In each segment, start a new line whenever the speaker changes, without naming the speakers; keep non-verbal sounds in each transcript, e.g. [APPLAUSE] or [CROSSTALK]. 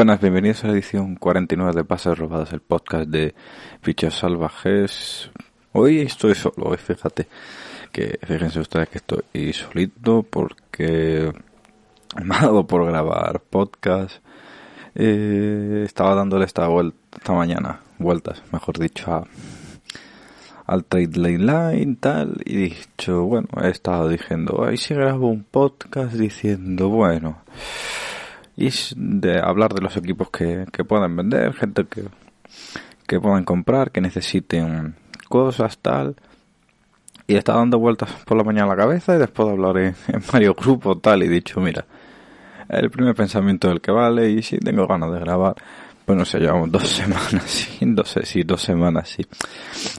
Buenas, bienvenidos a la edición 49 de Pases Robados, el podcast de Fichos Salvajes. Hoy estoy solo, fíjate que fíjense ustedes que estoy solito porque [LAUGHS] me ha dado por grabar podcast. Eh, estaba dándole esta vuelta esta mañana, vueltas, mejor dicho, a, al trade line tal y dicho, bueno, he estado diciendo, ahí si grabo un podcast diciendo, bueno, y de hablar de los equipos que, que pueden vender, gente que, que pueden comprar, que necesiten cosas, tal. Y está dando vueltas por la mañana a la cabeza y después de hablar en, varios grupos, tal, y dicho, mira, el primer pensamiento del que vale y si tengo ganas de grabar, pues no sé, llevamos dos [LAUGHS] semanas, sí, dos, sí, dos semanas, sí,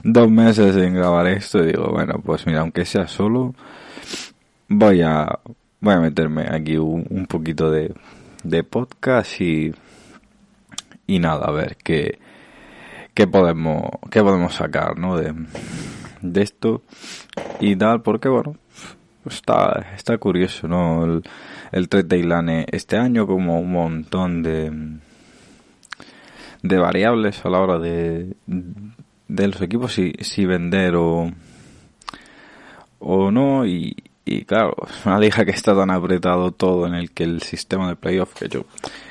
dos meses en grabar esto y digo, bueno, pues mira, aunque sea solo, voy a, voy a meterme aquí un, un poquito de, de podcast y, y nada, a ver qué, qué podemos, qué podemos sacar, ¿no? De, de esto y tal, porque bueno, está, está curioso, ¿no? El, el trade Lane este año como un montón de, de variables a la hora de, de los equipos, si, si vender o, o no, y, y claro, es una liga que está tan apretado todo en el que el sistema de playoff, que yo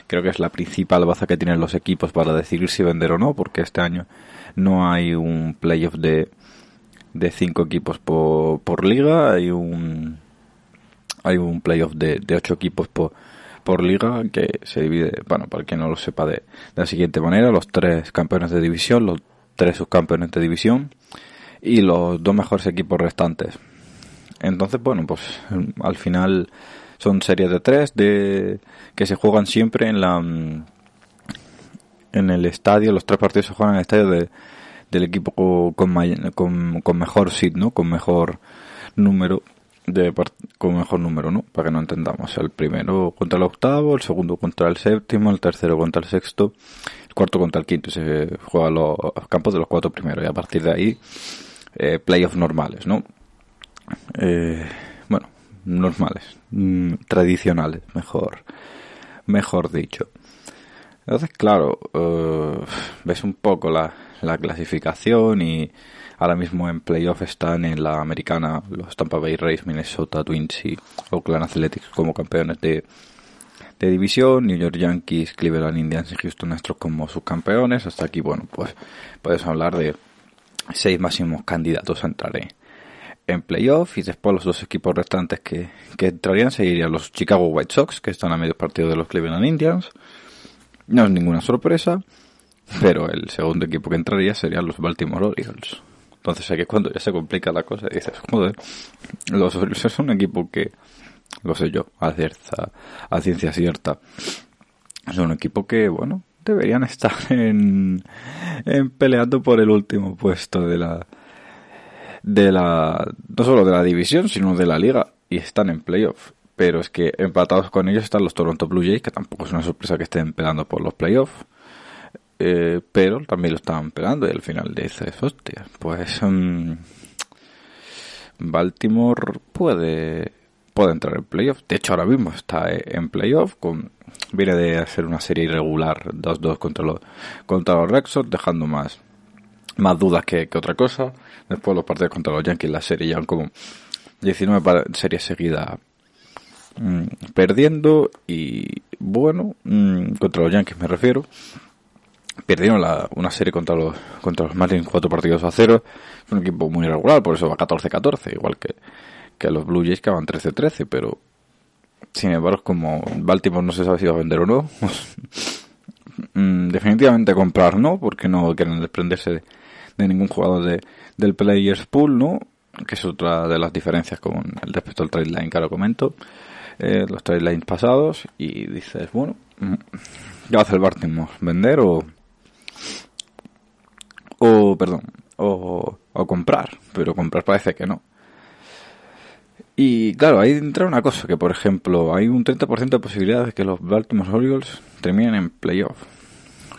creo que es la principal baza que tienen los equipos para decidir si vender o no, porque este año no hay un playoff de, de cinco equipos por, por liga, hay un hay un playoff de, de ocho equipos por, por liga que se divide, bueno, para quien no lo sepa, de, de la siguiente manera, los tres campeones de división, los tres subcampeones de división y los dos mejores equipos restantes. Entonces, bueno, pues al final son series de tres de que se juegan siempre en la en el estadio, los tres partidos se juegan en el estadio de, del equipo con, con, mejor seed, ¿no? Con mejor número de con mejor número, ¿no? Para que no entendamos. El primero contra el octavo, el segundo contra el séptimo, el tercero contra el sexto, el cuarto contra el quinto. Se juega los campos de los cuatro primeros y a partir de ahí eh, playoffs normales, ¿no? Eh, bueno, normales, mm, tradicionales, mejor, mejor dicho. Entonces, claro, uh, ves un poco la, la clasificación y ahora mismo en playoff están en la americana los Tampa Bay Rays, Minnesota Twins y Oakland Athletics como campeones de, de división, New York Yankees, Cleveland Indians y Houston Astros como subcampeones. Hasta aquí, bueno, pues puedes hablar de seis máximos candidatos a entrar en, en playoff y después los dos equipos restantes que, que entrarían seguirían los Chicago White Sox que están a medio partido de los Cleveland Indians. No es ninguna sorpresa pero el segundo equipo que entraría serían los Baltimore Orioles. Entonces aquí es cuando ya se complica la cosa y dices joder los Orioles es un equipo que lo sé yo a, cierta, a ciencia cierta es un equipo que bueno deberían estar en, en peleando por el último puesto de la de la, no solo de la división, sino de la liga, y están en playoff. Pero es que empatados con ellos están los Toronto Blue Jays, que tampoco es una sorpresa que estén peleando por los playoffs. Eh, pero también lo estaban pegando y al final dices, hostia, pues um, Baltimore puede puede entrar en playoff. De hecho, ahora mismo está en playoff. Con, viene de hacer una serie irregular 2-2 contra los, contra los Rexos, dejando más, más dudas que, que otra cosa. Después los partidos contra los Yankees, la serie ya como 19 series seguidas mmm, perdiendo y bueno, mmm, contra los Yankees me refiero. Perdieron la, una serie contra los contra los Marlins cuatro partidos a cero. Es un equipo muy irregular, por eso va 14-14, igual que, que los Blue Jays que van 13-13, pero sin embargo, como Baltimore no se sabe si va a vender o no, [LAUGHS] definitivamente comprar no, porque no quieren desprenderse de, de ningún jugador de, del Players Pool, ¿no? Que es otra de las diferencias con respecto al trade line que ahora comento. Eh, los trade lines pasados y dices, bueno, ¿qué hace el Baltimore? ¿Vender o, o perdón, o, o comprar? Pero comprar parece que no. Y claro, ahí entra una cosa, que por ejemplo, hay un 30% de posibilidades de que los Baltimore Orioles terminen en playoff.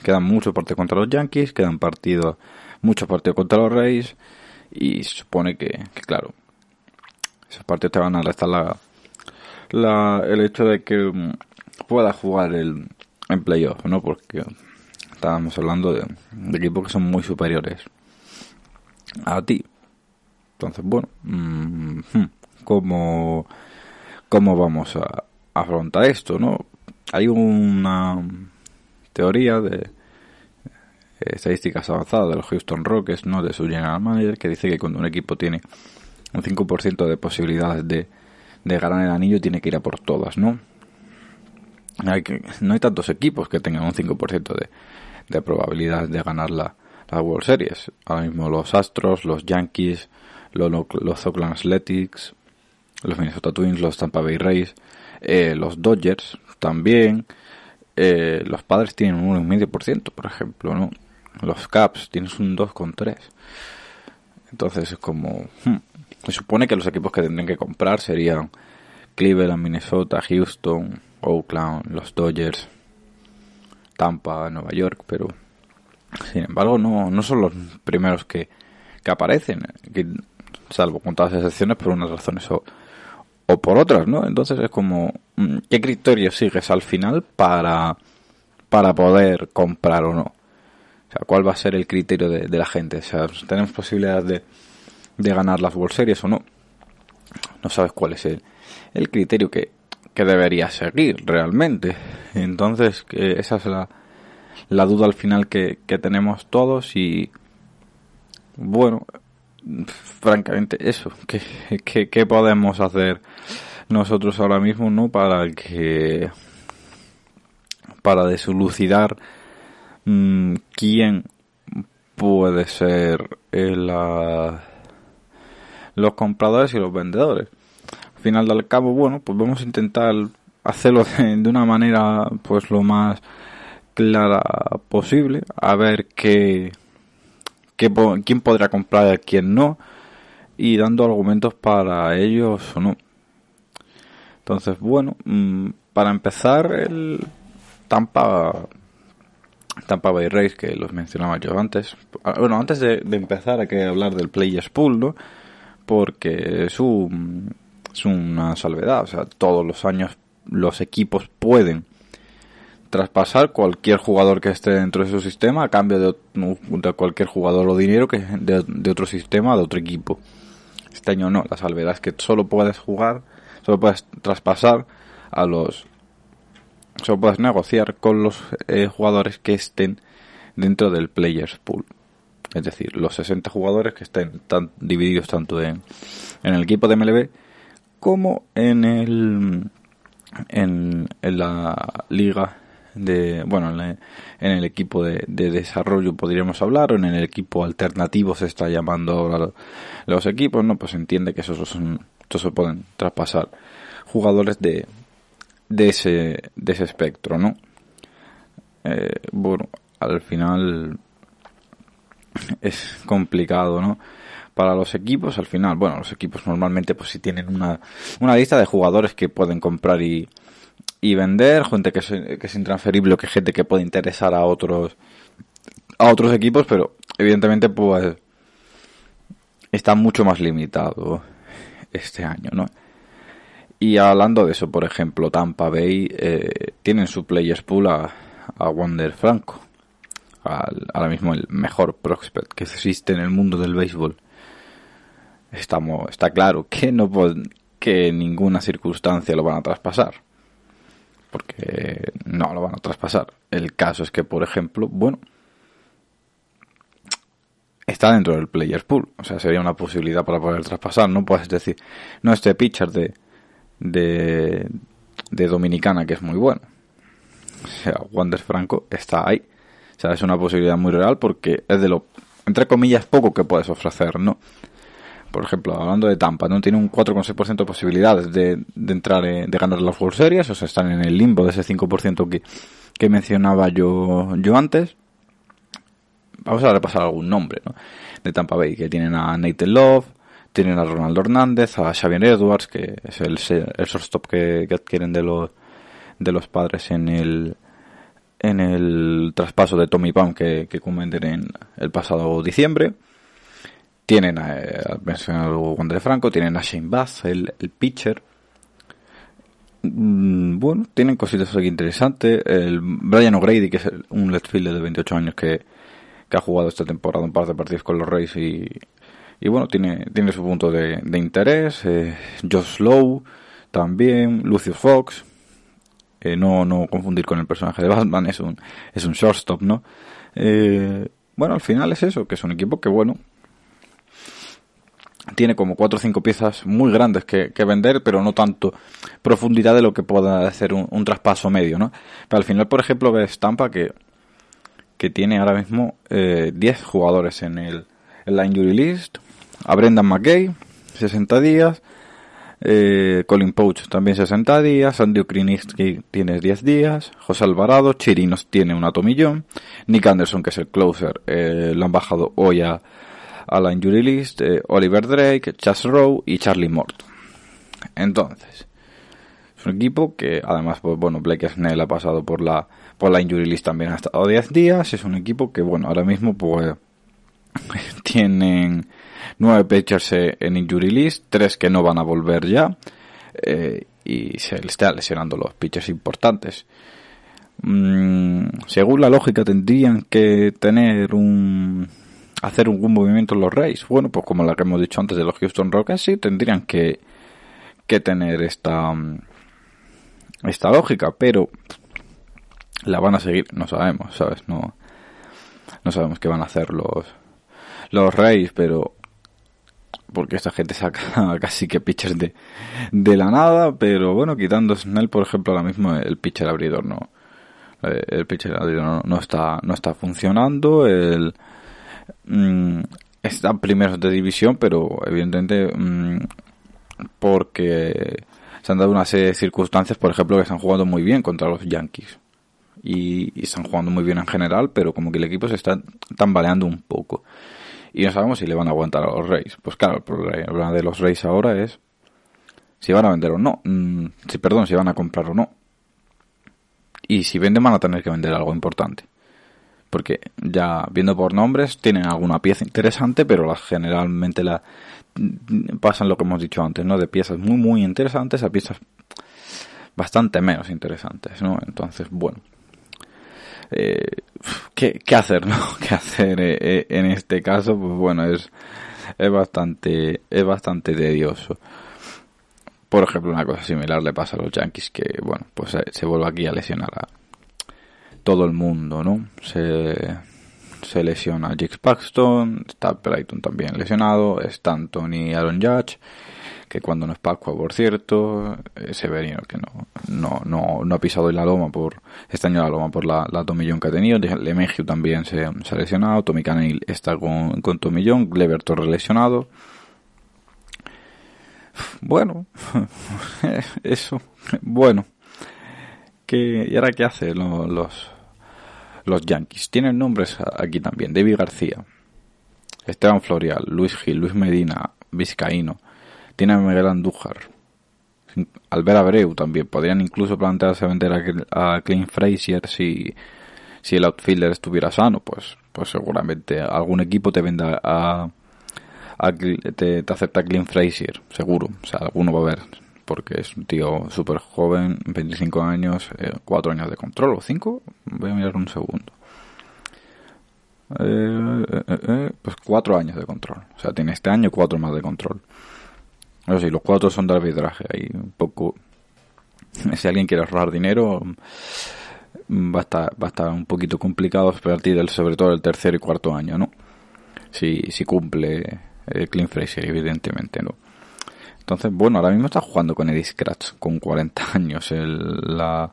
Quedan muchos partidos contra los Yankees, quedan partidos, muchos partidos contra los Rays, y se supone que, claro, esos partidos te van a restar la, la, el hecho de que pueda jugar el, en playoff, ¿no? Porque estábamos hablando de, equipos que son muy superiores a ti. Entonces, bueno, mm, hmm, ¿cómo, ¿cómo vamos a afrontar esto, no? Hay una teoría de estadísticas avanzadas de los Houston Rockets, ¿no? De su general manager, que dice que cuando un equipo tiene un 5% de posibilidades de, de ganar el anillo, tiene que ir a por todas, ¿no? Hay no hay tantos equipos que tengan un 5% de, de probabilidades de ganar la, la World Series. Ahora mismo los Astros, los Yankees, los, los Oakland Athletics, los Minnesota Twins, los Tampa Bay Rays, eh, los Dodgers también. Eh, los padres tienen un 1,5%, por ejemplo, ¿no? Los Caps tienes un 2,3%. Entonces es como... Hmm, se supone que los equipos que tendrían que comprar serían Cleveland, Minnesota, Houston, Oakland, los Dodgers, Tampa, Nueva York, pero sin embargo no, no son los primeros que, que aparecen, que, salvo con todas las excepciones por unas razones o, o por otras, ¿no? Entonces es como, mm, ¿qué criterio sigues al final para, para poder comprar o no? O sea, ¿cuál va a ser el criterio de, la gente? O sea, ¿tenemos posibilidades de, de ganar las World o no? No sabes cuál es el, el criterio que, que debería seguir realmente. Entonces, que esa es la, la duda al final que, que tenemos todos y bueno, francamente eso, ¿qué, qué, podemos hacer nosotros ahora mismo no para que para deslucidar quién puede ser el, los compradores y los vendedores. Al final del cabo, bueno, pues vamos a intentar hacerlo [LAUGHS] de, una manera pues lo más clara posible, a ver qué quién podrá comprar y quién no, y dando argumentos para ellos o no. Entonces, bueno, mm, para empezar, el Tampa, Tampa Bay Rays, que los mencionaba yo antes. Ah, bueno, antes de, empezar hay que hablar del Players Pool, ¿no? Porque es, un, es una salvedad, o sea, todos los años los equipos pueden traspasar cualquier jugador que esté dentro de su sistema a cambio de, cualquier jugador o dinero que de, de, otro sistema, de otro equipo. Este año no, la salvedad es que solo puedes jugar, solo puedes traspasar a los... Solo puedes negociar con los eh, jugadores que estén dentro del Players Pool. Es decir, los 60 jugadores que estén tan, divididos tanto en, en el equipo de MLB como en el en, en la liga de bueno en el equipo de, desarrollo podríamos hablar o en el equipo alternativo se está llamando los equipos no pues entiende que esos son se pueden traspasar jugadores de de ese de ese espectro no eh, bueno al final es complicado no para los equipos al final bueno los equipos normalmente pues si tienen una una lista de jugadores que pueden comprar y y vender, gente que es, que es intransferible que gente que puede interesar a otros a otros equipos, pero evidentemente pues está mucho más limitado este año, ¿no? Y hablando de eso, por ejemplo, Tampa Bay eh, tienen su players pool a, a Wander Franco, ahora mismo el mejor prospect que existe en el mundo del béisbol. Estamos, está claro que no que en ninguna circunstancia lo van a traspasar porque no lo van a traspasar. El caso es que, por ejemplo, bueno, está dentro del Players Pool, o sea, sería una posibilidad para poder traspasar. No puedes decir, no este pitcher de, de, de Dominicana que es muy bueno. O sea, Wander Franco está ahí. O sea, es una posibilidad muy real porque es de lo, entre comillas, poco que puedes ofrecer, ¿no? por ejemplo, hablando de Tampa, no tiene un 4,6% de posibilidades de, de entrar, de ganar las World Series, o sea, están en el limbo de ese 5% que, que mencionaba yo, yo antes. Vamos a repasar algún nombre, ¿no? De Tampa Bay, que tienen a Nathan Love, tienen a Ronaldo Hernández, a Xavier Edwards, que es el, el shortstop que, adquieren de los, de los padres en el, en el traspaso de Tommy Pam que, que comenten en el pasado diciembre. Tienen a, eh, mencionado Wander Franco, tienen a Shane Bass, el, pitcher. mm, bueno, tienen cositas aquí interesantes. El Brian O'Grady, que es un left fielder de 28 años que, que ha jugado esta temporada un par de partidos con los Rays y, y bueno, tiene, tiene su punto de, interés. Eh, Josh Lowe también, Lucius Fox. Eh, no, no confundir con el personaje de Batman, es un, es un shortstop, ¿no? Eh, bueno, al final es eso, que es un equipo que, bueno, tiene como cuatro o cinco piezas muy grandes que, vender, pero no tanto profundidad de lo que pueda hacer un, traspaso medio, ¿no? Pero al final, por ejemplo, ves Tampa que, que tiene ahora mismo eh, 10 jugadores en, el, en la injury list. A Brendan McKay, 60 días. Eh, Colin Pouch también 60 días, Andy Kriniski tiene 10 días, José Alvarado, Chirinos tiene un atomillón, Nick Anderson que es el closer, eh, lo han bajado hoy a, la injury list, eh, Oliver Drake, Chas Rowe y Charlie Morton. Entonces, es un equipo que además, pues bueno, Blake Snell ha pasado por la, por la injury list también ha estado 10 días, es un equipo que bueno, ahora mismo pues [LAUGHS] tienen nueve pitchers en injury list, tres que no van a volver ya, eh, y se le está lesionando los pitchers importantes. Mm, según la lógica tendrían que tener un hacer un movimiento en los Rays. Bueno, pues como la que hemos dicho antes de los Houston Rockets, sí tendrían que, que tener esta esta lógica, pero la van a seguir, no sabemos, ¿sabes? No, no sabemos qué van a hacer los, los Rays, pero porque esta gente saca [LAUGHS] casi que pitchers de, de la nada, pero bueno, quitando Snell, por ejemplo, ahora mismo el pitcher abridor no, eh, el pitcher abridor no, está, no está funcionando, el, mm, están primeros de división, pero evidentemente mm, porque se han dado una serie de circunstancias, por ejemplo, que están jugando muy bien contra los Yankees. Y están jugando muy bien en general, pero como que el equipo se está tambaleando un poco y no sabemos si le van a aguantar a los Reyes. Pues claro, el problema de los Reyes ahora es si van a vender o no. Mm, si, perdón, si van a comprar o no. Y si venden van a tener que vender algo importante. Porque ya viendo por nombres tienen alguna pieza interesante, pero las generalmente la pasan lo que hemos dicho antes, ¿no? De piezas muy muy interesantes a piezas bastante menos interesantes, ¿no? Entonces, bueno, eh, ¿qué, ¿qué, hacer, [LAUGHS] no? ¿Qué hacer eh, eh, en este caso? Pues bueno, es, es bastante, es bastante tedioso. Por ejemplo, una cosa similar le pasa a los Yankees que, bueno, pues se, vuelve aquí a lesionar a todo el mundo, ¿no? Se, se lesiona a Paxton, está Brighton también lesionado, está Anthony Aaron Judge, que cuando no es Pascua, por cierto, Severino, que no, no, no, no ha pisado la loma por, este año la loma por la, la tomillón que ha tenido, Lemegio también se, ha lesionado, Tommy Canil está con, con tomillón, Gleber Torres lesionado. Bueno, [LAUGHS] eso, bueno. que ¿Y ahora qué hacen los, los, los Yankees? Tienen nombres aquí también, David García, Esteban Florial, Luis Gil, Luis Medina, Vizcaíno, tiene a Miguel Andújar. Albert Abreu también. Podrían incluso plantearse vender a, Clint Frazier si, si el outfielder estuviera sano. Pues, pues seguramente algún equipo te venda a, te, acepta Clint Frazier, seguro. O sea, alguno va a haber. Porque es un tío súper joven, 25 años, 4 eh, años de control, o 5. Voy a mirar un segundo. Eh, eh, pues 4 años de control. O sea, tiene este año 4 más de control. No sé, los cuatro son de arbitraje. Ahí un poco. [LAUGHS] Si alguien quiere ahorrar dinero, va a estar, va a estar un poquito complicado a partir del, sobre todo el tercer y cuarto año, ¿no? Si, si cumple eh, Clean Fraser, evidentemente, ¿no? Entonces, bueno, ahora mismo está jugando con Eddie Scratch, con 40 [LAUGHS] años la,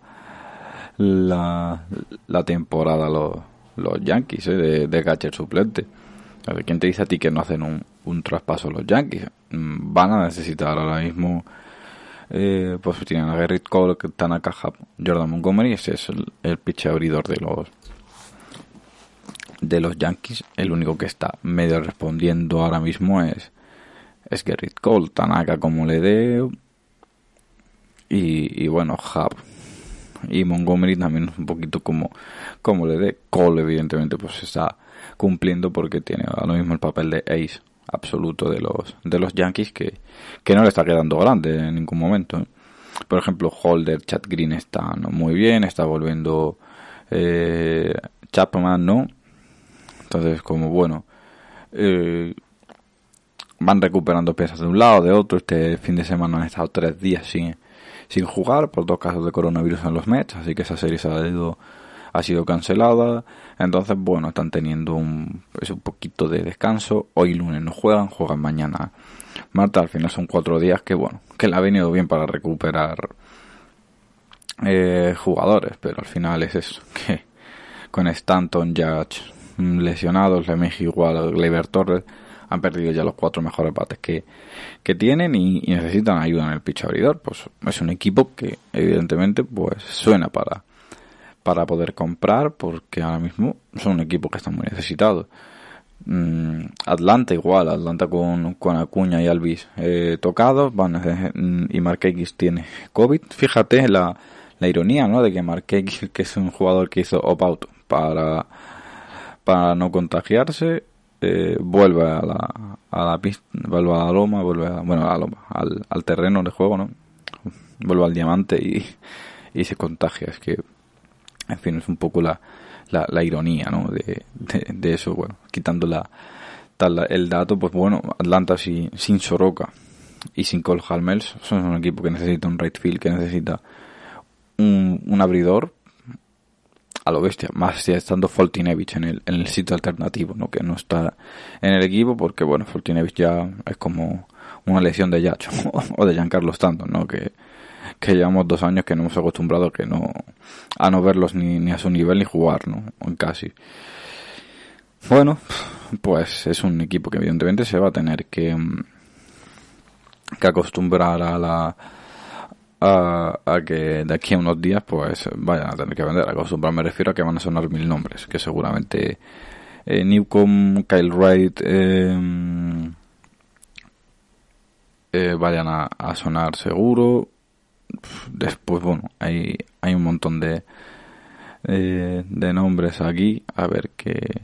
la temporada los, los Yankees, ¿eh? de, de catcher suplente. A ver, ¿quién te dice a ti que no hacen un, un traspaso los Yankees? Mm, van a necesitar ahora mismo eh, pues tienen a Garrett Cole caja Jordan Montgomery ese es el, el pitch abridor de los de los Yankees. El único que está medio respondiendo ahora mismo es es Garrett Cole Tanaka como le dé. Y, y bueno Hub y Montgomery también un poquito como como le dé. Cole evidentemente pues está cumpliendo porque tiene ahora mismo el papel de ace absoluto de los de los Yankees que, que no le está quedando grande en ningún momento. por ejemplo, Holder, Chad Green están muy bien, está volviendo eh, Chapman, ¿no? Entonces, como bueno, eh, van recuperando piezas de un lado, de otro. Este fin de semana han estado tres días sin, sin jugar por dos casos de coronavirus en los Mets, así que esa serie se ha ido ha sido cancelada. Entonces, bueno, están teniendo un, pues, un poquito de descanso. Hoy lunes no juegan, juegan mañana Marta. Al final son cuatro días que, bueno, que le ha venido bien para recuperar eh, jugadores, pero al final es eso, [LAUGHS] que con Stanton, Judge lesionados, Lemegi igual, Gleyber Torres, han perdido ya los cuatro mejores bates que, que tienen y, necesitan ayuda en el pitch abridor. Pues es un equipo que evidentemente pues suena para, para poder comprar porque ahora mismo son un equipo que está muy necesitado. Mm, Atlanta igual, Atlanta con, con Acuña y Alvis eh, tocados, van mm, y Marquez tiene COVID. Fíjate la, la ironía, ¿no? De que Marquez, [LAUGHS] que es un jugador que hizo opt-out para, para no contagiarse, eh, vuelve a la, a la pista, vuelve a la loma, vuelve a, bueno, a la loma, al, al terreno de juego, ¿no? Vuelve al diamante y, y se contagia. Es que en fin, es un poco la, la, ironía, ¿no? De, de, eso, bueno, quitando la, tal, el dato, pues bueno, Atlanta sin, sin Soroka y sin Cole Halmels son un equipo que necesita un right field, que necesita un, un abridor a lo bestia, más ya estando Foltinevich en el, en el sitio alternativo, ¿no? Que no está en el equipo porque, bueno, Foltinevich ya es como una lesión de Yacho [LAUGHS] o de Giancarlo Stanton, ¿no? Que, que llevamos dos años que no hemos acostumbrado que no, a no verlos ni, ni a su nivel ni jugar, ¿no? Casi. Bueno, pues es un equipo que evidentemente se va a tener que, mm, que acostumbrar a la a, que de aquí a unos días pues vayan a tener que vender. Acostumbrar me refiero a que van a sonar mil nombres, que seguramente eh, Newcomb, Kyle Wright eh, eh, vayan a, sonar seguro después, bueno, hay, hay un montón de, de nombres aquí, a ver qué,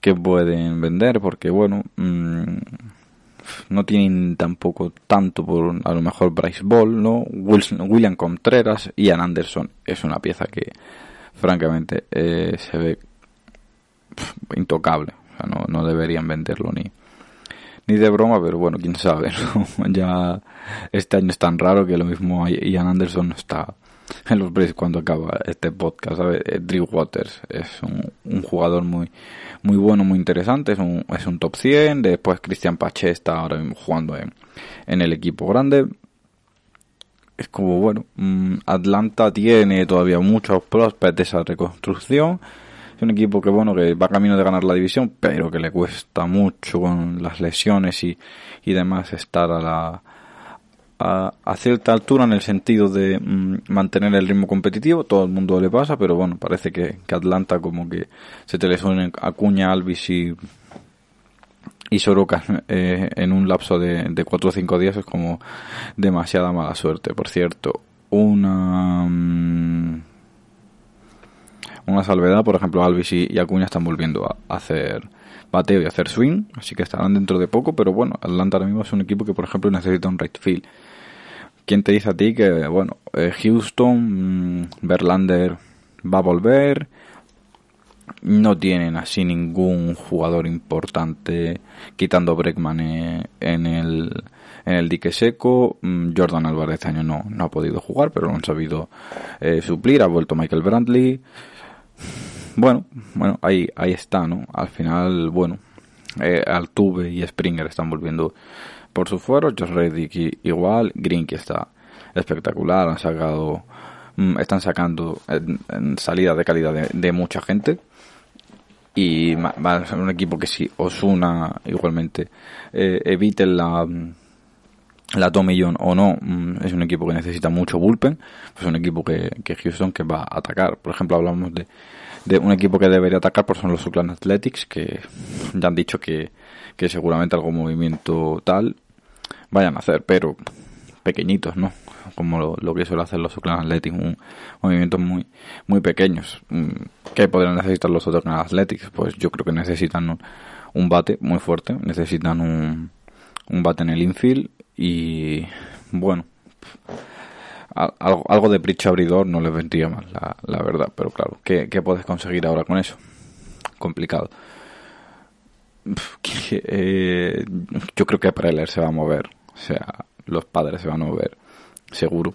qué pueden vender, porque bueno, mm, no tienen tampoco tanto por a lo mejor Bryce Ball, ¿no? William Contreras, Ian Anderson es una pieza que francamente eh, se ve intocable, o sea, no, no deberían venderlo ni ni de broma, pero bueno, quién sabe, [LAUGHS] Ya este año es tan raro que lo mismo Ian Anderson no está en los Braves cuando acaba este podcast, ¿sabes? Eh, Drew Waters es un, jugador muy muy bueno, muy interesante, es un, es un top 100, después Christian Pache está ahora mismo jugando en, en el equipo grande. Es como, bueno, mm, Atlanta tiene todavía muchos prospects de esa reconstrucción es un equipo que bueno, que va camino de ganar la división, pero que le cuesta mucho con las lesiones y, y demás estar a la a, cierta altura en el sentido de mm, mantener el ritmo competitivo, todo el mundo le pasa, pero bueno, parece que, Atlanta como que se te a Acuña, Alvis y y Soroka [LAUGHS] eh, en un lapso de, de 4 o 5 días es como demasiada mala suerte. Por cierto, una mm, una salvedad, por ejemplo, Alvis y, Acuña están volviendo a hacer bateo y hacer swing, así que estarán dentro de poco, pero bueno, Atlanta ahora mismo es un equipo que, por ejemplo, necesita un right field. ¿Quién te dice a ti que, bueno, eh, Houston, mm, Verlander va a volver? No tienen así ningún jugador importante, quitando Breckman eh, en el, en el dique seco. Mm, Jordan Álvarez este año no, no ha podido jugar, pero lo han sabido eh, suplir. Ha vuelto Michael Brantley. Bueno, bueno, ahí, ahí está, ¿no? Al final, bueno, eh, Altuve y Springer están volviendo por su fuero, Josh Reddick igual, Green que está espectacular, han sacado, mm, están sacando en, salida de calidad de, mucha gente y va a ser un equipo que si Osuna igualmente eh, eviten la la Tomillon o no, mm, es un equipo que necesita mucho bullpen, pues es un equipo que, que Houston que va a atacar. Por ejemplo, hablamos de, de un equipo que debería atacar, pues son los Oakland Athletics, que ya han dicho que, que seguramente algún movimiento tal vayan a hacer, pero pequeñitos, ¿no? Como lo, que suele hacer los Oakland Athletics, un, movimientos muy, muy pequeños. Mm, ¿Qué podrían necesitar los Oakland Athletics? Pues yo creo que necesitan un, un bate muy fuerte, necesitan un, un bate en el infield y bueno, algo, algo de pricho abridor no les vendría mal, la, la verdad. Pero claro, ¿qué, ¿qué, puedes conseguir ahora con eso? Complicado. Eh, yo creo que Preller se va a mover. O sea, los padres se van a mover, seguro.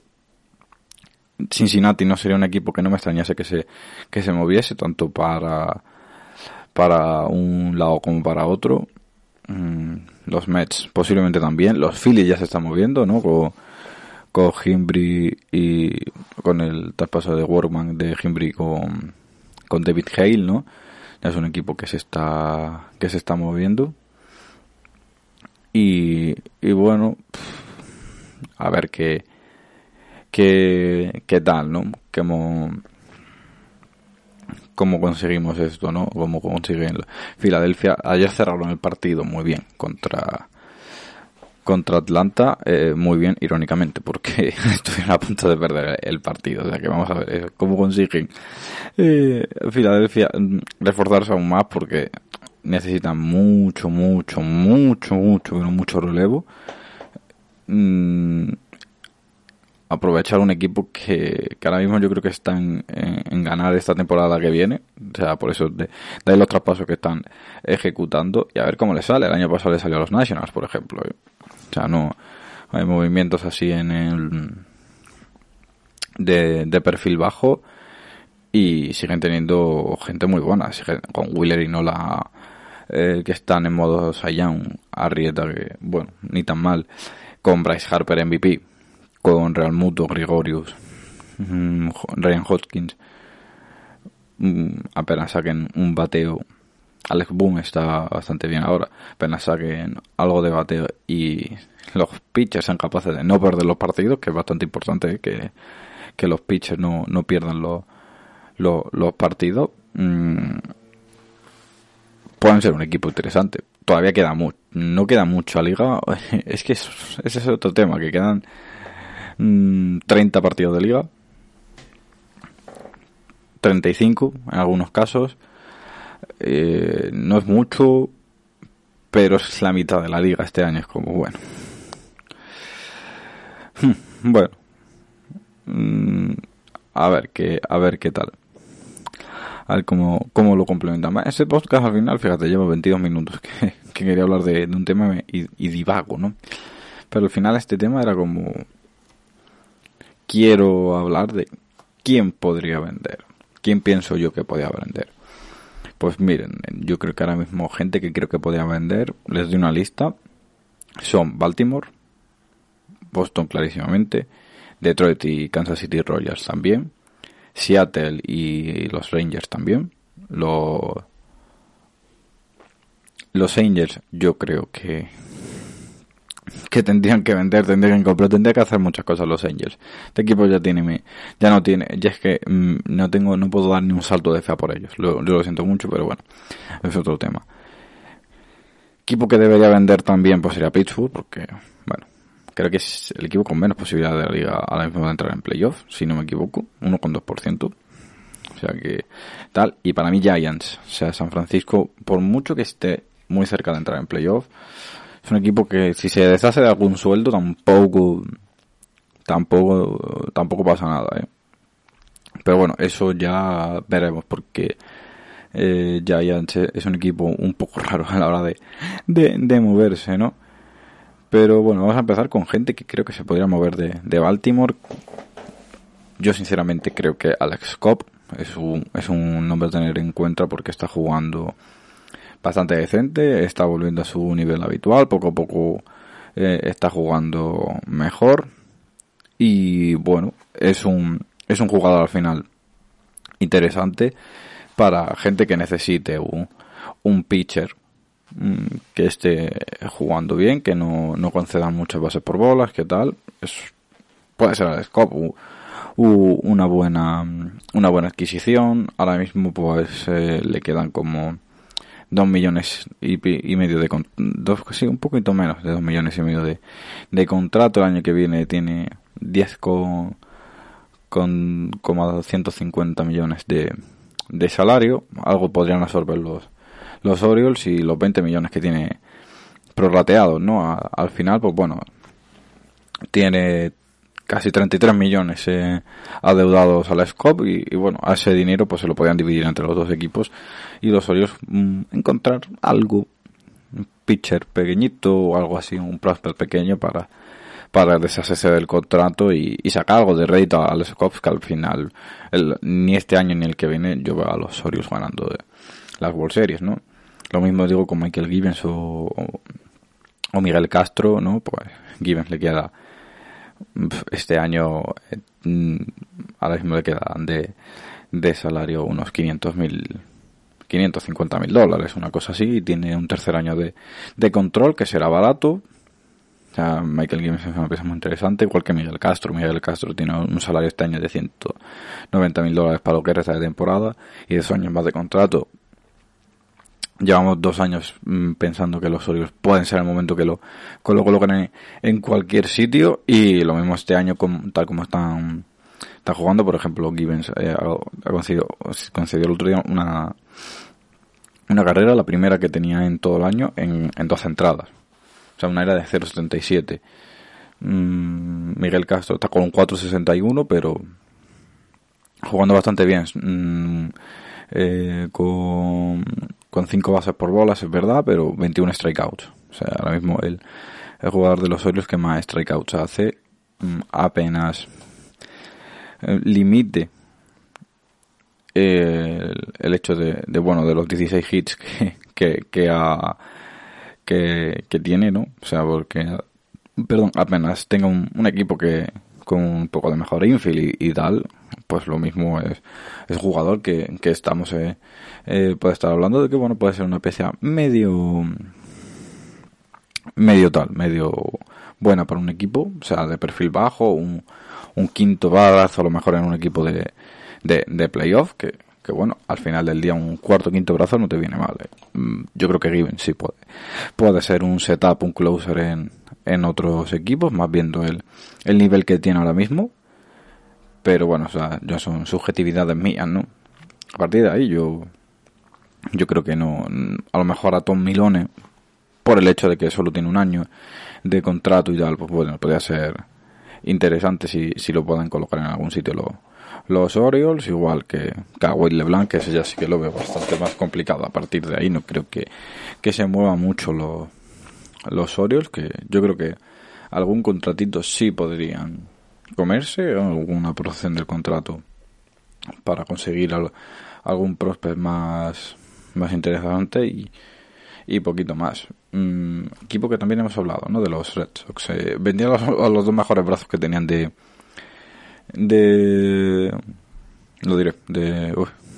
Cincinnati no sería un equipo que no me extrañase que se, que se moviese, tanto para, para un lado como para otro. Mm, los Mets posiblemente también. Los Phillies ya se están moviendo, ¿no? Con, con y con el traspaso de Workman de Himbry con, con David Hale, ¿no? Ya es un equipo que se está, que se está moviendo. Y, y bueno, a ver qué, qué, qué tal, ¿no? Cómo, cómo conseguimos esto, ¿no? Cómo consiguen Filadelfia. Ayer cerraron el partido muy bien contra contra Atlanta, eh, muy bien, irónicamente, porque [LAUGHS] estuvieron a punto de perder el partido. O sea que vamos a ver eh, cómo consiguen eh, Filadelfia mm, reforzarse aún más porque necesitan mucho, mucho, mucho, mucho, mucho relevo. Mm, aprovechar un equipo que, ahora mismo yo creo que están en, ganar esta temporada que viene. O sea, por eso de, de los traspasos que están ejecutando y a ver cómo les sale. El año pasado le salió a los Nationals, por ejemplo. O sea, no hay movimientos así en el de, perfil bajo y siguen teniendo gente muy buena. con Wheeler y Nola eh, que están en modo Saiyan, Arrieta que, bueno, ni tan mal. Con Bryce Harper MVP con Real Muto, Gregorius, mm, Ryan Hodgkins, mm, apenas saquen un bateo. Alex Boom está bastante bien ahora, apenas saquen algo de bateo y los pitchers sean capaces de no perder los partidos, que es bastante importante que, que los pitchers no, no pierdan los, los, partidos. Mm, pueden ser un equipo interesante. Todavía queda mucho, no queda mucho a liga. [LAUGHS] Es que ese es otro tema, que quedan 30 mm, partidos de liga, 35 en algunos casos. Eh, no es mucho, pero es la mitad de la liga este año. Es como, bueno. Hmm, bueno. Mm, a ver qué, a ver qué tal. A ver cómo, lo complementamos. Ese podcast al final, fíjate, llevo 22 minutos [LAUGHS] que, quería hablar de, un tema y, y divago, ¿no? Pero al final este tema era como quiero hablar de quién podría vender. ¿Quién pienso yo que podría vender? Pues miren, yo creo que ahora mismo gente que creo que podría vender, les doy una lista. Son Baltimore, Boston clarísimamente, Detroit y Kansas City Royals también, Seattle y los Rangers también. Los, los Angels yo creo que que tendrían que vender, tendrían que comprar, tendrían que hacer muchas cosas los Angels. Este equipo ya tiene, ya no tiene, ya es que mm, no tengo, no puedo dar ni un salto de fe por ellos. Lo, lo siento mucho, pero bueno, es otro tema. Equipo que debería vender también pues sería Pittsburgh, porque, bueno, creo que es el equipo con menos posibilidad de la liga ahora mismo de entrar en playoffs, si no me equivoco, 1,2%. O sea que tal, y para mí Giants, o sea, San Francisco, por mucho que esté muy cerca de entrar en playoffs, es un equipo que si se deshace de algún sueldo tampoco tampoco tampoco pasa nada ¿eh? pero bueno eso ya veremos porque eh, ya es un equipo un poco raro a la hora de, de, moverse no pero bueno vamos a empezar con gente que creo que se podría mover de, de Baltimore yo sinceramente creo que Alex Cobb es un, es un nombre a tener en cuenta porque está jugando bastante decente, está volviendo a su nivel habitual, poco a poco eh, está jugando mejor. Y bueno, es un, es un jugador al final interesante para gente que necesite un, un pitcher mm, que esté jugando bien, que no, no conceda muchas bases por bolas, que tal, es, puede ser el scope. Una buena una buena adquisición. Ahora mismo pues eh, le quedan como dos millones y, medio de dos sí un poquito menos de dos millones y medio de, de contrato. El año que viene tiene 10 con con como 150 millones de, de salario. Algo podrían absorber los los Orioles y los 20 millones que tiene prorrateados no al final pues bueno tiene casi 33 millones eh, adeudados a la SCOP y, bueno, a ese dinero pues se lo podían dividir entre los dos equipos y los Orioles mm, encontrar algo, un pitcher pequeñito o algo así, un prospect pequeño para para deshacerse del contrato y, sacar algo de rédito a los Cubs que al final ni este año ni el que viene yo veo a los Orioles ganando de las World Series, ¿no? Lo mismo digo con Michael Gibbons o, o Miguel Castro, ¿no? Pues Gibbons le queda este año mm, ahora mismo le quedan de, de salario unos 500 mil 550 mil dólares, una cosa así, y tiene un tercer año de, de control que será barato, Michael Gibbons es una pieza muy interesante, igual que Miguel Castro. Miguel Castro tiene un salario este año de 190 mil dólares para lo que resta de temporada y dos años más de contrato. Llevamos dos años mm, pensando que los Orioles pueden ser el momento que lo, coloquen en, cualquier sitio y lo mismo este año tal como están, están jugando. Por ejemplo, Gibbons eh, ha concedido, concedió el otro día una, una carrera, la primera que tenía en todo el año, en, en dos entradas. O sea, una era de 0.77. Mm, Miguel Castro está con un 4.61, pero jugando bastante bien. Mm, eh, con, con 5 bases por bolas, es verdad, pero 21 strikeouts. O sea, ahora mismo el, el jugador de los Orioles que más strikeouts hace mm, apenas eh, limite el, hecho de, bueno, de los 16 hits que, que, que ha que, tiene, ¿no? O sea, porque, perdón, apenas tenga un, equipo que con un poco de mejor infield y, tal, pues lo mismo es, es jugador que, estamos, eh, eh, puede estar hablando de que, bueno, puede ser una pieza medio, medio tal, medio buena para un equipo, o sea, de perfil bajo, un, un quinto badazo a lo mejor en un equipo de, de, de playoff, que, que bueno, al final del día un cuarto quinto brazo no te viene mal. Eh. Mm, yo creo que Given sí puede. Puede ser un setup, un closer en, en otros equipos, más viendo el, el nivel que tiene ahora mismo. Pero bueno, o sea, ya son subjetividades mías, ¿no? A partir de ahí yo, yo creo que no, a lo mejor a Tom Milone, por el hecho de que solo tiene un año de contrato y tal, pues bueno, podría ser interesante si, si lo pueden colocar en algún sitio lo, los Orioles, igual que Kawhi LeBlanc, que ese ya sí que lo veo bastante más complicado. A partir de ahí no creo que, que se muevan mucho los, los Orioles, que yo creo que algún contratito sí podrían comerse, alguna procesión del contrato para conseguir algún prospect más, más interesante y, y poquito más. Mm, equipo que también hemos hablado, ¿no? De los Red Sox. Eh, vendían a los dos mejores brazos que tenían de, de lo diré de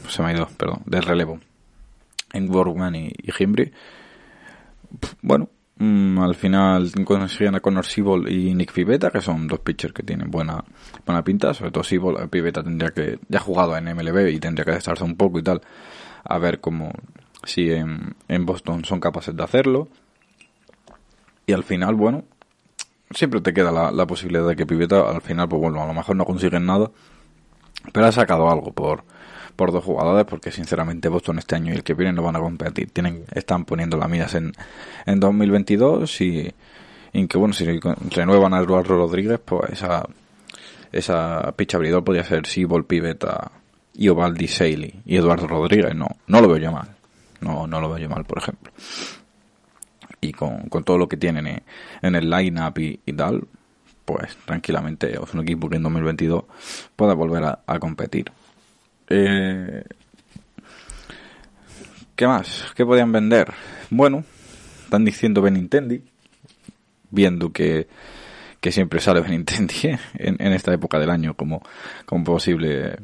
se me ha ido perdón del relevo en Borgman y, y bueno mm, al final consiguen a Connor Siebel y Nick Pivetta que son dos pitchers que tienen buena buena pinta sobre todo Siebel eh, Pivetta tendría que ya ha jugado en MLB y tendría que estarse un poco y tal a ver cómo si en, Boston son capaces de hacerlo. Y al final bueno siempre te queda la, posibilidad de que Piveta al final, pues bueno, a lo mejor no consiguen nada, pero ha sacado algo por, por dos jugadores porque sinceramente Boston este año y el que viene no van a competir. Tienen, están poniendo las miras en, en 2022 y, y que bueno, si renuevan a Eduardo Rodríguez, pues esa, esa picha abridor podría ser Sibol, Piveta y Ovaldi Saley y Eduardo Rodríguez. No, no lo veo yo mal. No, no lo veo yo mal, por ejemplo y con, todo lo que tienen en, el line-up y, tal, pues tranquilamente es un equipo que en 2022 pueda volver a, competir. Eh, ¿Qué más? ¿Qué podían vender? Bueno, están diciendo Benintendi, viendo que, que siempre sale Benintendi en, en esta época del año como, como posible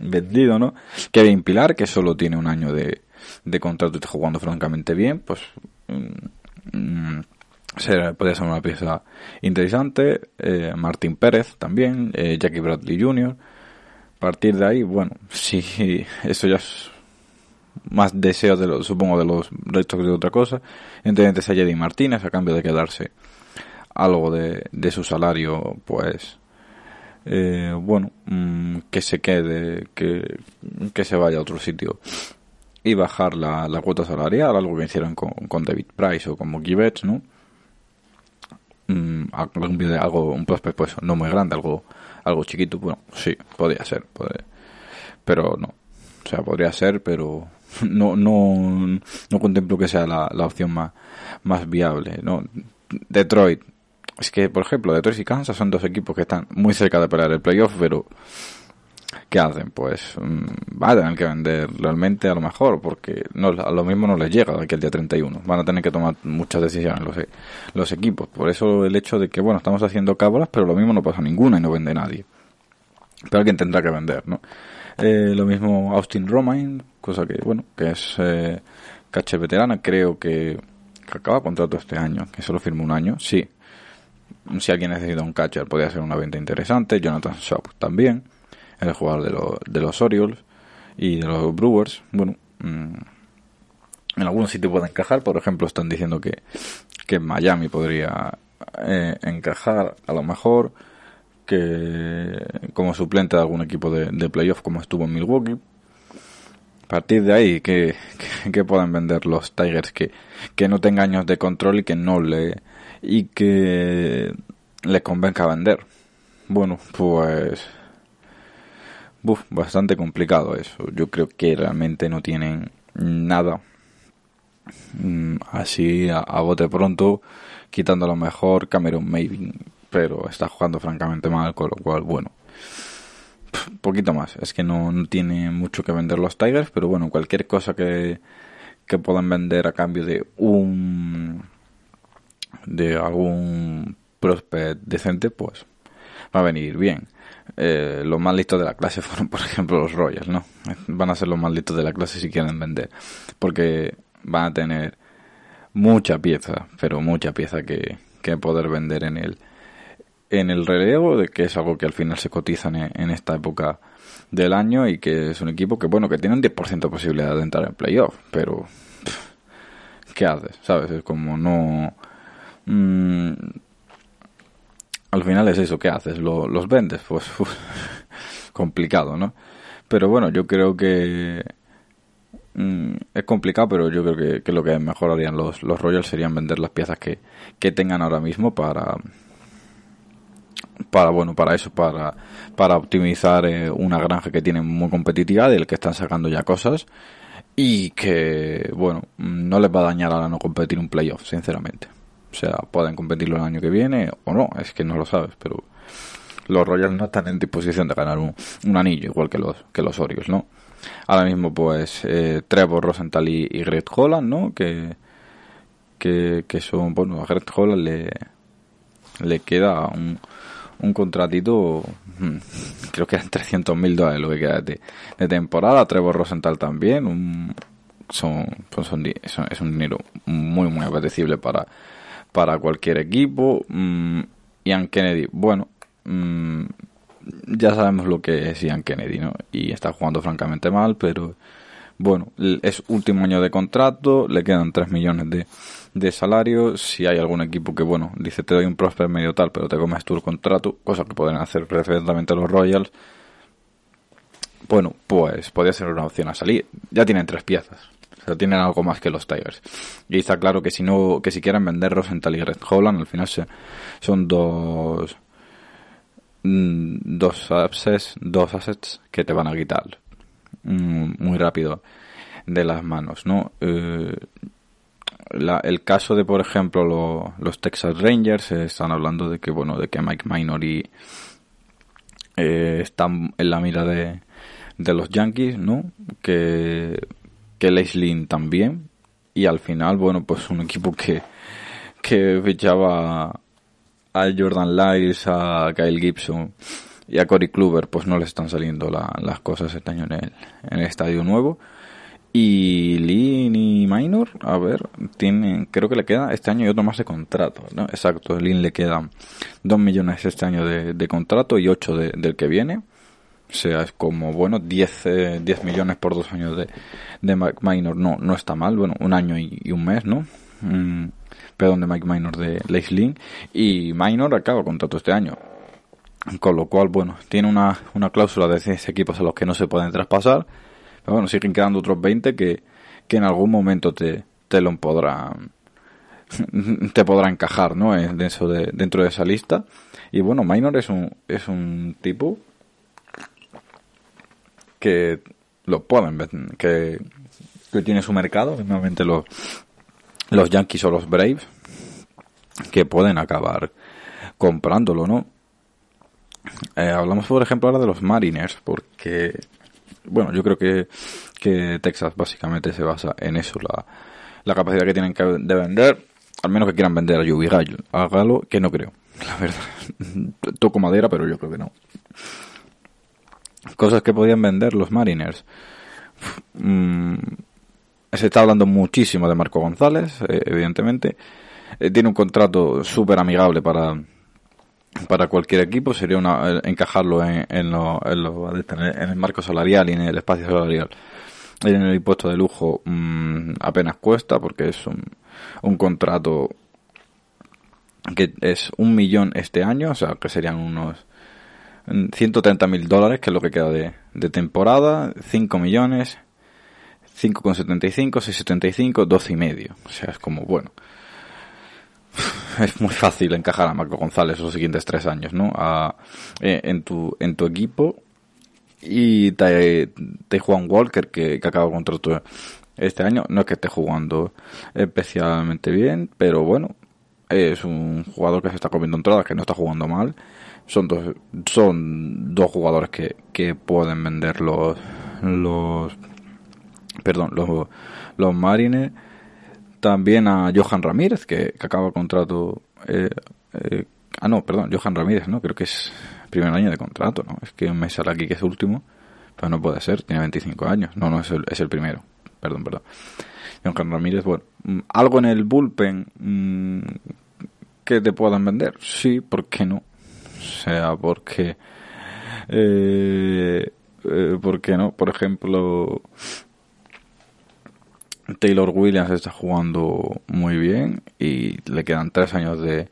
vendido, ¿no? Kevin Pilar, que solo tiene un año de, de contrato y está jugando francamente bien, pues mm, Mm, podría ser una pieza interesante. Eh, Martín Pérez también, eh, Jackie Bradley Jr. Partir de ahí, bueno, sí, eso ya es más deseo, de lo, supongo, de los restos de otra cosa. Entonces a Jedi Martínez a cambio de quedarse algo de, de su salario, pues, eh, bueno, mm, que se quede, que, que se vaya a otro sitio y bajar la, cuota salarial, algo que hicieron con, con David Price o con Mookie Betts, ¿no? mm, algo, un prospect pues no muy grande, algo, algo chiquito, bueno, sí, podría ser, pero no. O sea, podría ser, pero [LAUGHS] no, no, no contemplo que sea la, la opción más, más viable, ¿no? Detroit, es que, por ejemplo, Detroit y Kansas son dos equipos que están muy cerca de pelear el playoff, pero ¿qué hacen? Pues mm, van a tener que vender realmente a lo mejor, porque no, a lo mismo no les llega de aquí al día 31. Van a tener que tomar muchas decisiones los, e, los equipos. Por eso el hecho de que, bueno, estamos haciendo cábalas, pero lo mismo no pasa ninguna y no vende nadie. Pero alguien tendrá que vender, ¿no? Eh, lo mismo Austin Romain, cosa que, bueno, que es eh, caché veterana, creo que, que acaba contrato este año, que solo firma un año, sí. Si alguien necesita un catcher, podría ser una venta interesante. Jonathan Shop también el jugador de, los de los Orioles y de los Brewers. Bueno, mm, en algunos sitios puede encajar. Por ejemplo, están diciendo que, que Miami podría eh, encajar a lo mejor que como suplente de algún equipo de, de playoff como estuvo en Milwaukee. A partir de ahí, que, que, puedan vender los Tigers que, que no tengan años de control y que no le y que le convenga vender. Bueno, pues Uf, bastante complicado eso. Yo creo que realmente no tienen nada mm, así a, bote pronto, quitando a lo mejor Cameron Maybe, pero está jugando francamente mal, con lo cual, bueno, poquito más. Es que no, no tiene mucho que vender los Tigers, pero bueno, cualquier cosa que, que puedan vender a cambio de un de algún prospect decente, pues va a venir bien eh, los más listos de la clase [LAUGHS] fueron, por ejemplo, los Royals, ¿no? Van a ser los más listos de la clase si quieren vender, porque van a tener mucha pieza, pero mucha pieza que, que poder vender en el en el relevo, de que es algo que al final se cotiza en, esta época del año y que es un equipo que, bueno, que tiene un 10% de posibilidad de entrar en playoff, pero ¿qué haces? ¿Sabes? Es como no... Mmm, al final es eso, ¿qué haces? ¿Los vendes? Pues [LAUGHS] complicado, ¿no? Pero bueno, yo creo que mm, es complicado, pero yo creo que, lo que mejor harían los, los Royals serían vender las piezas que, que tengan ahora mismo para para bueno para eso para para optimizar eh, una granja que tienen muy competitiva del que están sacando ya cosas y que bueno no les va a dañar a no competir un playoff sinceramente sea, pueden competirlo el año que viene o no, es que no lo sabes, pero los Royals no están en disposición de ganar un, anillo igual que los que los Orioles, ¿no? Ahora mismo pues eh, Trevor Rosenthal y, Greg Holland, ¿no? Que, que, que son, bueno, a Greg Holland le, le queda un, un contratito, hmm, creo que eran 300 mil dólares lo que queda de, de, temporada. Trevor Rosenthal también, un, son, pues son, son, es un dinero muy, muy apetecible para, para cualquier equipo. Mm, Ian Kennedy, bueno, mm, ya sabemos lo que es Ian Kennedy, ¿no? Y está jugando francamente mal, pero bueno, es último año de contrato, le quedan 3 millones de, de salario. Si hay algún equipo que, bueno, dice te doy un prosper medio tal, pero te comes tú el contrato, cosa que pueden hacer perfectamente los Royals. Bueno, pues podría ser una opción a salir. Ya tienen tres piezas tienen algo más que los Tigers. Y está claro que si no, que si quieren vender Rosenthal y Red Holland, al final son dos mm, dos assets, dos assets que te van a quitar mm, muy rápido de las manos, ¿no? Eh, el caso de, por ejemplo, los Texas Rangers están hablando de que, bueno, de que Mike Minor y eh, están en la mira de, de los Yankees, ¿no? Que que Lin también. Y al final, bueno, pues un equipo que, que fichaba a Jordan Lyles, a Kyle Gibson y a Cory Kluber, pues no le están saliendo las cosas este año en el, en el estadio nuevo. Y Lin y Minor, a ver, tienen, creo que le queda este año y otro más de contrato, ¿no? Exacto, Lin le quedan 2 millones este año de, de contrato y 8 de, del que viene. Sea, es como, bueno, 10, eh, millones por dos años de, de Mike Minor no, no está mal. Bueno, un año y, un mes, ¿no? Mm, perdón, de Mike Minor de Link. Y Minor acaba contrato este año. Con lo cual, bueno, tiene una, una cláusula de 6 equipos a los que no se pueden traspasar. Pero bueno, siguen quedando otros 20 que, que en algún momento te, te lo podrán [LAUGHS] te podrá encajar, ¿no? Dentro de, dentro de esa lista. Y bueno, Minor es un, es un tipo que lo pueden que, que tiene su mercado, normalmente los, los Yankees o los Braves, que pueden acabar comprándolo, ¿no? Eh, hablamos, por ejemplo, ahora de los Mariners, porque, bueno, yo creo que, que Texas básicamente se basa en eso, la, la capacidad que tienen que de vender, al menos que quieran vender a Yubi Gallo, a Galo, que no creo, [LAUGHS] la verdad. Toco madera, pero yo creo que no. Cosas que podían vender los Mariners. Mm, se está hablando muchísimo de Marco González, eh, evidentemente. Eh, tiene un contrato súper amigable para, para cualquier equipo. Sería una, eh, encajarlo en, en, lo, en, el marco salarial y en el espacio salarial. En el impuesto de lujo mm, apenas cuesta porque es un, un contrato que es un millón este año, o sea, que serían unos 130 mil dólares, que es lo que queda de, temporada, 5 millones, 5,75, 6,75, 12 y medio. O sea, es como, bueno, [LAUGHS] es muy fácil encajar a Marco González los siguientes tres años, ¿no? A, eh, en, tu, en tu equipo. Y te, te Juan Walker, que, que acaba contrato este año. No es que esté jugando especialmente bien, pero bueno, es un jugador que se está comiendo entradas, que no está jugando mal. Son dos, son dos jugadores que, que pueden vender los, los perdón, los, los Marines. También a Johan Ramírez, que, que acaba contrato. Eh, eh, ah, no, perdón, Johan Ramírez, ¿no? Creo que es primer año de contrato, ¿no? Es que me sale aquí que es último, pero no puede ser, tiene 25 años. No, no, es el, es el primero. Perdón, perdón. Johan Ramírez, bueno, mm, algo en el bullpen mmm, que te puedan vender, sí, ¿por qué no? Sea, porque... Eh, eh, ¿Por qué no? Por ejemplo, Taylor Williams está jugando muy bien y le quedan tres años de,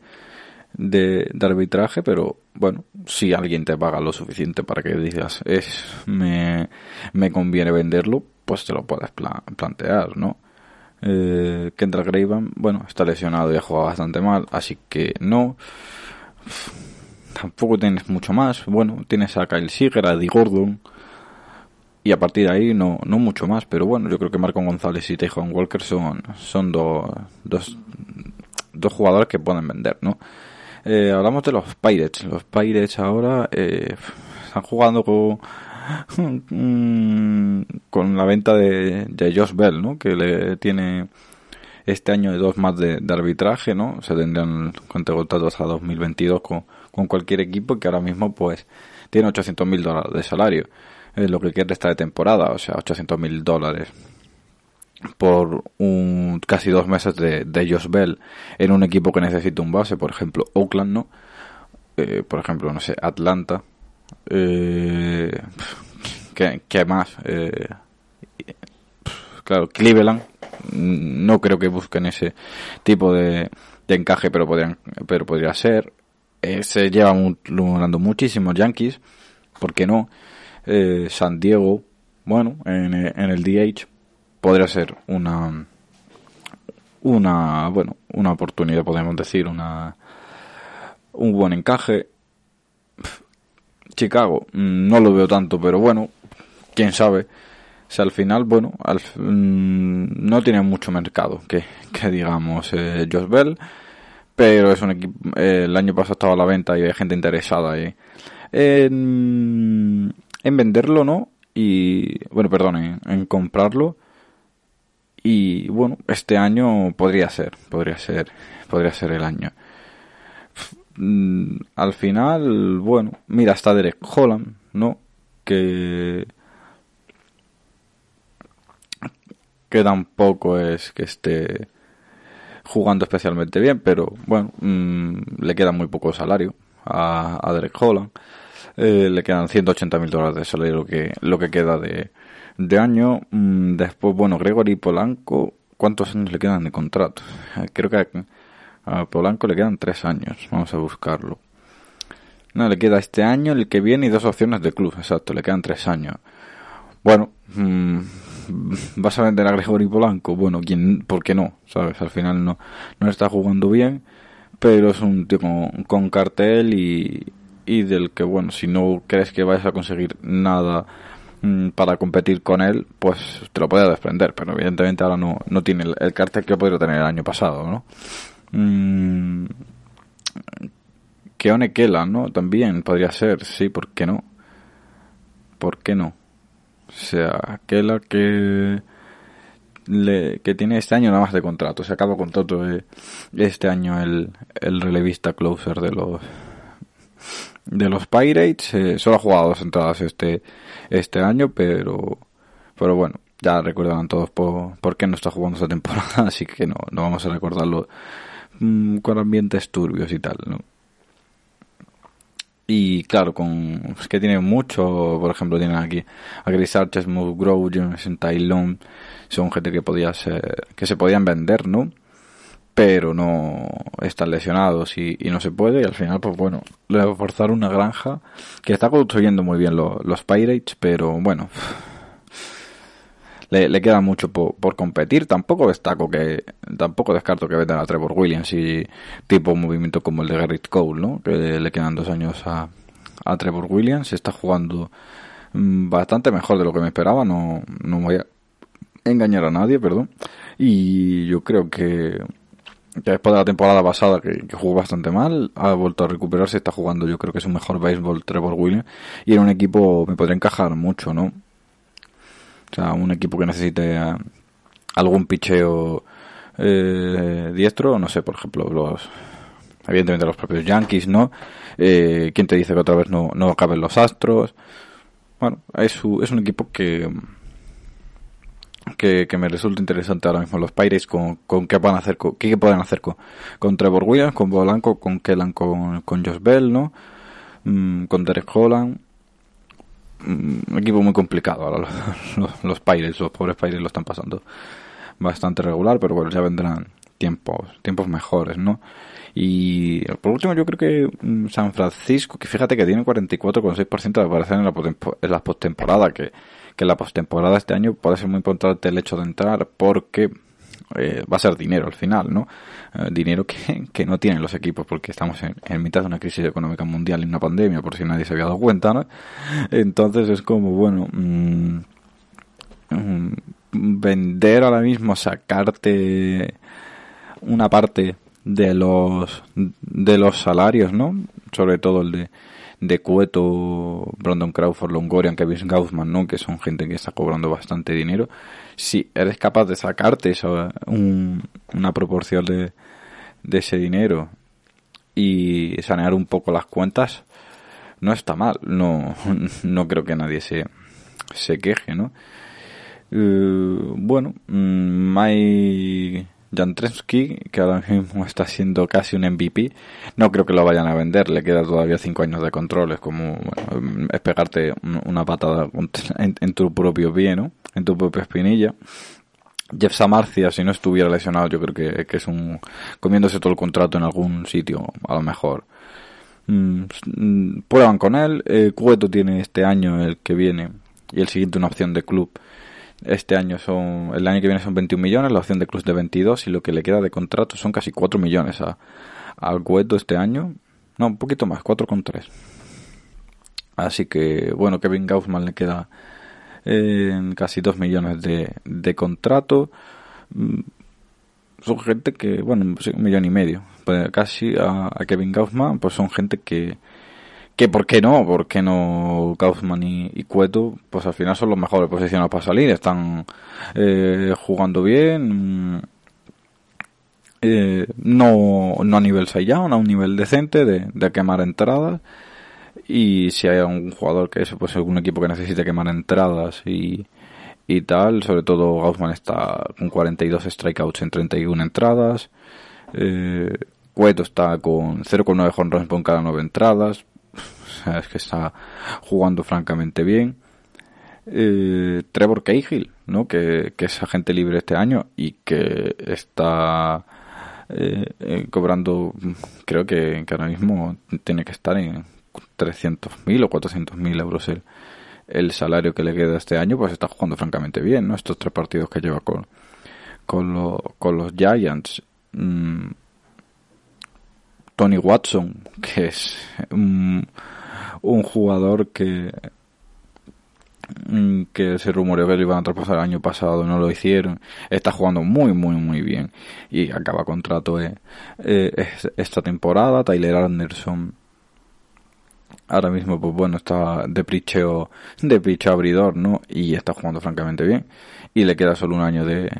de, arbitraje, pero bueno, si alguien te paga lo suficiente para que digas, es, me, me conviene venderlo, pues te lo puedes plantear, ¿no? Eh, Kendall Graven, bueno, está lesionado y ha jugado bastante mal, así que no. Tampoco tienes mucho más. Bueno, tienes a Kyle Seager, a Eddie Gordon, y a partir de ahí no, no mucho más, pero bueno, yo creo que Marco González y Tejón Walker son, son dos, dos, dos jugadores que pueden vender, ¿no? Eh, hablamos de los Pirates. Los Pirates ahora eh, están jugando con, [LAUGHS] con la venta de, Josh Bell, ¿no? Que le tiene este año de dos más de, arbitraje, ¿no? Se tendrían contratos a 2022 con, con cualquier equipo que ahora mismo pues tiene 800 mil dólares de salario lo que quiere estar de temporada, o sea, 800 mil dólares por un casi dos meses de, de Josh Bell en un equipo que necesita un base, por ejemplo, Oakland, ¿no? Eh, por ejemplo, no sé, Atlanta. Eh, ¿qué, más? Eh, claro, Cleveland. No creo que busquen ese tipo de, de encaje, pero podrían, pero podría ser. Eh, se llevan ganando muchísimos Yankees, ¿por qué no? eh, San Diego, bueno, en, en, el DH podría ser una una bueno una oportunidad podemos decir una un buen encaje. Chicago mm, no lo veo tanto pero bueno quién sabe. Si al final bueno al, mm, no tiene mucho mercado que, que digamos eh, Josh Bell pero es un equipo eh, el año pasado estaba a la venta y hay gente interesada ahí en, en venderlo, ¿no? Y, bueno, perdón, en, comprarlo. Y bueno, este año podría ser, podría ser, podría ser el año. Mm, al final, bueno, mira, está Derek Holland, ¿no? Que que tampoco es que esté jugando especialmente bien, pero bueno, mm, le queda muy poco salario a, a Derek Holland. Eh, le quedan 180 mil dólares de salario lo que, lo que queda de, de año. Mm, después, bueno, Gregory Polanco, ¿cuántos años le quedan de contrato? Eh, creo que a, Polanco le quedan tres años. Vamos a buscarlo. No, le queda este año, el que viene y dos opciones de club, exacto, le quedan tres años. Bueno, mmm, vas a vender a Gregory Polanco, bueno, ¿quién, ¿por qué no? ¿Sabes? Al final no, no está jugando bien, pero es un tío con, cartel y, y del que, bueno, si no crees que vayas a conseguir nada mm, para competir con él, pues te lo puedes desprender, pero evidentemente ahora no, no tiene el, cartel que podría tener el año pasado, ¿no? Mm, Keone Kela, ¿no? También podría ser, sí, ¿por qué no? ¿Por qué no? O sea, aquella que le, que tiene este año nada más de contrato. Se acaba contrato este año el, el relevista closer de los de los Pirates. Eh, solo ha jugado dos entradas este este año, pero pero bueno, ya recordarán todos por, por qué no está jugando esta temporada, [LAUGHS] así que no, no vamos a recordarlo mm, con ambientes turbios y tal, ¿no? Y claro, con es que tiene mucho, por ejemplo, tienen aquí a Chris Arches, Grow, James Tylon, son gente que podía ser, que se podían vender, ¿no? Pero no están lesionados y, no se puede, y al final, pues bueno, le va a forzar una granja que está construyendo muy bien los Pirates, pero bueno, le, queda mucho por, competir. Tampoco destaco que, tampoco descarto que vendan a Trevor Williams y tipo movimiento como el de Garrett Cole, ¿no? Que le quedan dos años a, a Trevor Williams. Está jugando mm, bastante mejor de lo que me esperaba. No, no voy a engañar a nadie, perdón. Y yo creo que, después de la temporada pasada que, que, jugó bastante mal, ha vuelto a recuperarse, está jugando, yo creo que es un mejor béisbol Trevor Williams y en un equipo me podría encajar mucho, ¿no? Sea, un equipo que necesite algún picheo eh, diestro, no sé, por ejemplo, los evidentemente los propios Yankees, ¿no? Eh, ¿Quién te dice que otra vez no, no caben los Astros? Bueno, es, es un equipo que, que, me resulta interesante ahora mismo los Pirates con, con qué pueden hacer con, qué pueden hacer con, con Trevor Williams, con Bolanco, con Kellan, con, con Josh Bell, ¿no? Mm, con Derek Holland un equipo muy complicado. Ahora los, [LAUGHS] los, los pobres Pirates lo están pasando bastante regular, pero bueno, ya vendrán tiempos, tiempos mejores, ¿no? Y por último, yo creo que mm, San Francisco, que fíjate que tiene 44,6% de aparecer en la, en la postemporada, que, que la postemporada este año puede ser muy importante el hecho de entrar porque eh, va a ser dinero al final, ¿no? Eh, dinero que, que, no tienen los equipos porque estamos en, mitad de una crisis económica mundial y una pandemia, por si nadie se había dado cuenta, ¿no? Entonces es como, bueno, mmm, vender ahora mismo, sacarte una parte de los de los salarios, ¿no? Sobre todo el de de Cueto, Brandon Crawford, Longorian, Kevin Gaussman, ¿no? Que son gente que está cobrando bastante dinero si eres capaz de sacarte eso, una proporción de, de ese dinero y sanear un poco las cuentas, no está mal. No, [LAUGHS] no creo que nadie se, se queje, ¿no? Uh, bueno, mm, Mike Jantrensky, que ahora mismo está siendo casi un MVP, no creo que lo vayan a vender, le queda todavía cinco años de control, es como es pegarte una patada en, tu propio pie, ¿no? en tu propia espinilla. Jeff Samarcia, si no estuviera lesionado, yo creo que, que, es un. comiéndose todo el contrato en algún sitio, a lo mejor. Mm, mm, prueban con él. Eh, Cueto tiene este año, el que viene, y el siguiente, una opción de club. Este año son. El año que viene son 21 millones, la opción de club de 22, y lo que le queda de contrato son casi 4 millones a, Cueto este año. No, un poquito más, 4,3. Así que, bueno, Kevin Gaussman le queda casi 2 millones de, de contrato. Mm, son gente que, bueno, un millón y medio. Pues casi a, Kevin Gaussman, pues son gente que, que ¿por qué no? ¿Por qué no Gaussman y, Cueto? Pues al final son los mejores posicionados para salir, están eh, jugando bien, eh, no, no a nivel Saiyan, a un nivel decente de, quemar entradas y si hay algún jugador que eso, pues algún equipo que necesite quemar entradas y, y tal, sobre todo Gaussman está con 42 strikeouts en 31 entradas, eh, Cueto está con 0,9 home por cada 9 entradas, [LAUGHS] es que está jugando francamente bien. Eh, Trevor Cahill, ¿no? Que, que, es agente libre este año y que está eh, eh cobrando, creo que, ahora mismo tiene que estar en 300.000 o 400.000 euros el, el salario que le queda este año, pues está jugando francamente bien, ¿no? Estos tres partidos que lleva con, con, con los Giants. Mm, Tony Watson, que es un, un jugador que mm, que se rumoreó que lo iban a traspasar el año pasado, no lo hicieron. Está jugando muy, muy, muy bien. Y acaba contrato eh, eh, esta temporada. Tyler Anderson ahora mismo, pues bueno, está de pricheo, de pricheo abridor, ¿no? Y está jugando francamente bien. Y le queda solo un año de,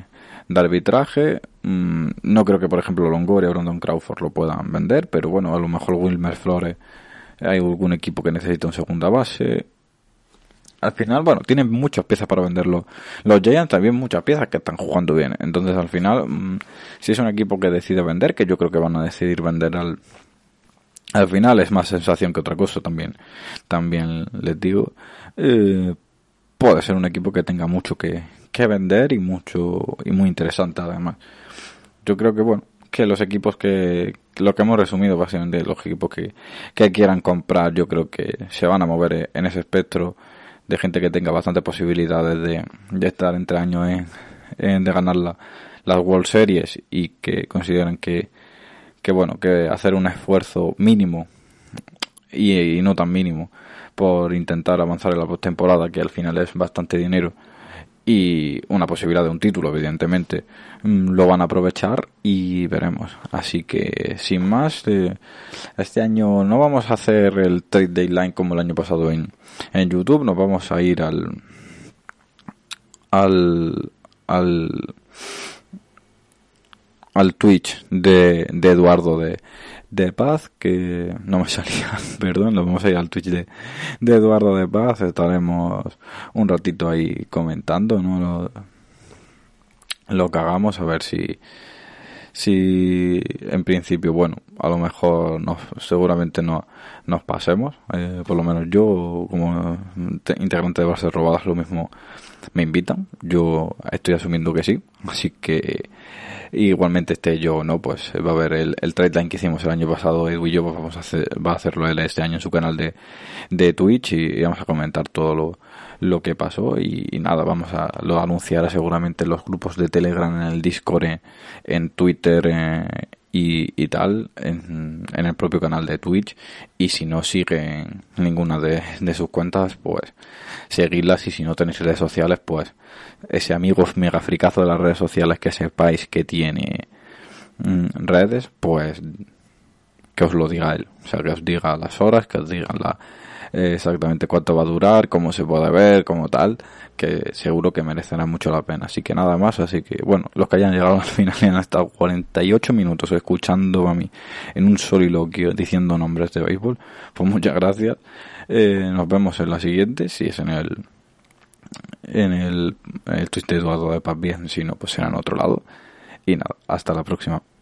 de arbitraje. Mm, no creo que, por ejemplo, Longoria o Brandon Crawford lo puedan vender, pero bueno, a lo mejor Wilmer Flores, hay algún equipo que necesita un segunda base. Al final, bueno, tienen muchas piezas para venderlo. Los Giants también muchas piezas que están jugando bien. Entonces, al final, mm, si es un equipo que decide vender, que yo creo que van a decidir vender al, al final es más sensación que otra cosa también. También les digo, eh, puede ser un equipo que tenga mucho que, que vender y mucho y muy interesante además. Yo creo que bueno, que los equipos que lo que hemos resumido básicamente los equipos que, que quieran comprar, yo creo que se van a mover en ese espectro de gente que tenga bastantes posibilidades de, de estar entre años en, de ganar la, las World Series y que consideren que, que bueno, que hacer un esfuerzo mínimo y, y no tan mínimo por intentar avanzar en la postemporada, que al final es bastante dinero, y una posibilidad de un título, evidentemente, mm, lo van a aprovechar y veremos. Así que, sin más, eh, este año no vamos a hacer el trade deadline como el año pasado en, en YouTube, nos vamos a ir al al al al Twitch de, Eduardo de, de Paz, que no me [LAUGHS] salía, perdón, lo vamos a ir al Twitch de, de Eduardo de Paz, estaremos un ratito ahí comentando, ¿no? Lo, lo que hagamos, a ver si, si en principio, bueno, a lo mejor no, seguramente no nos pasemos, eh, por lo menos yo como integrante de bases robadas lo mismo me invitan, yo estoy asumiendo que sí, así que igualmente este yo no, pues va a haber el, el trade line que hicimos el año pasado, Edu y yo pues vamos a hacer, va a hacerlo él este año en su canal de, de Twitch y, vamos a comentar todo lo, lo que pasó y, nada, vamos a lo anunciará seguramente en los grupos de Telegram, en el Discord, en, Twitter eh, y, tal, en, en, el propio canal de Twitch y si no siguen ninguna de, sus cuentas, pues seguirlas y si no tenéis redes sociales, pues ese amigo mega fricazo de las redes sociales que sepáis que tiene mm, redes, pues que os lo diga él. O sea, que os diga las horas, que os diga la, eh, exactamente cuánto va a durar, cómo se puede ver, como tal, que seguro que merecerá mucho la pena. Así que nada más, así que bueno, los que hayan llegado [LAUGHS] al final y han estado 48 minutos escuchando a mí en un soliloquio diciendo nombres de béisbol, pues muchas gracias. Eh, nos vemos en la siguiente, si es en el en el, el Eduardo de Paz bien, si no, pues será en otro lado. Y nada, hasta la próxima.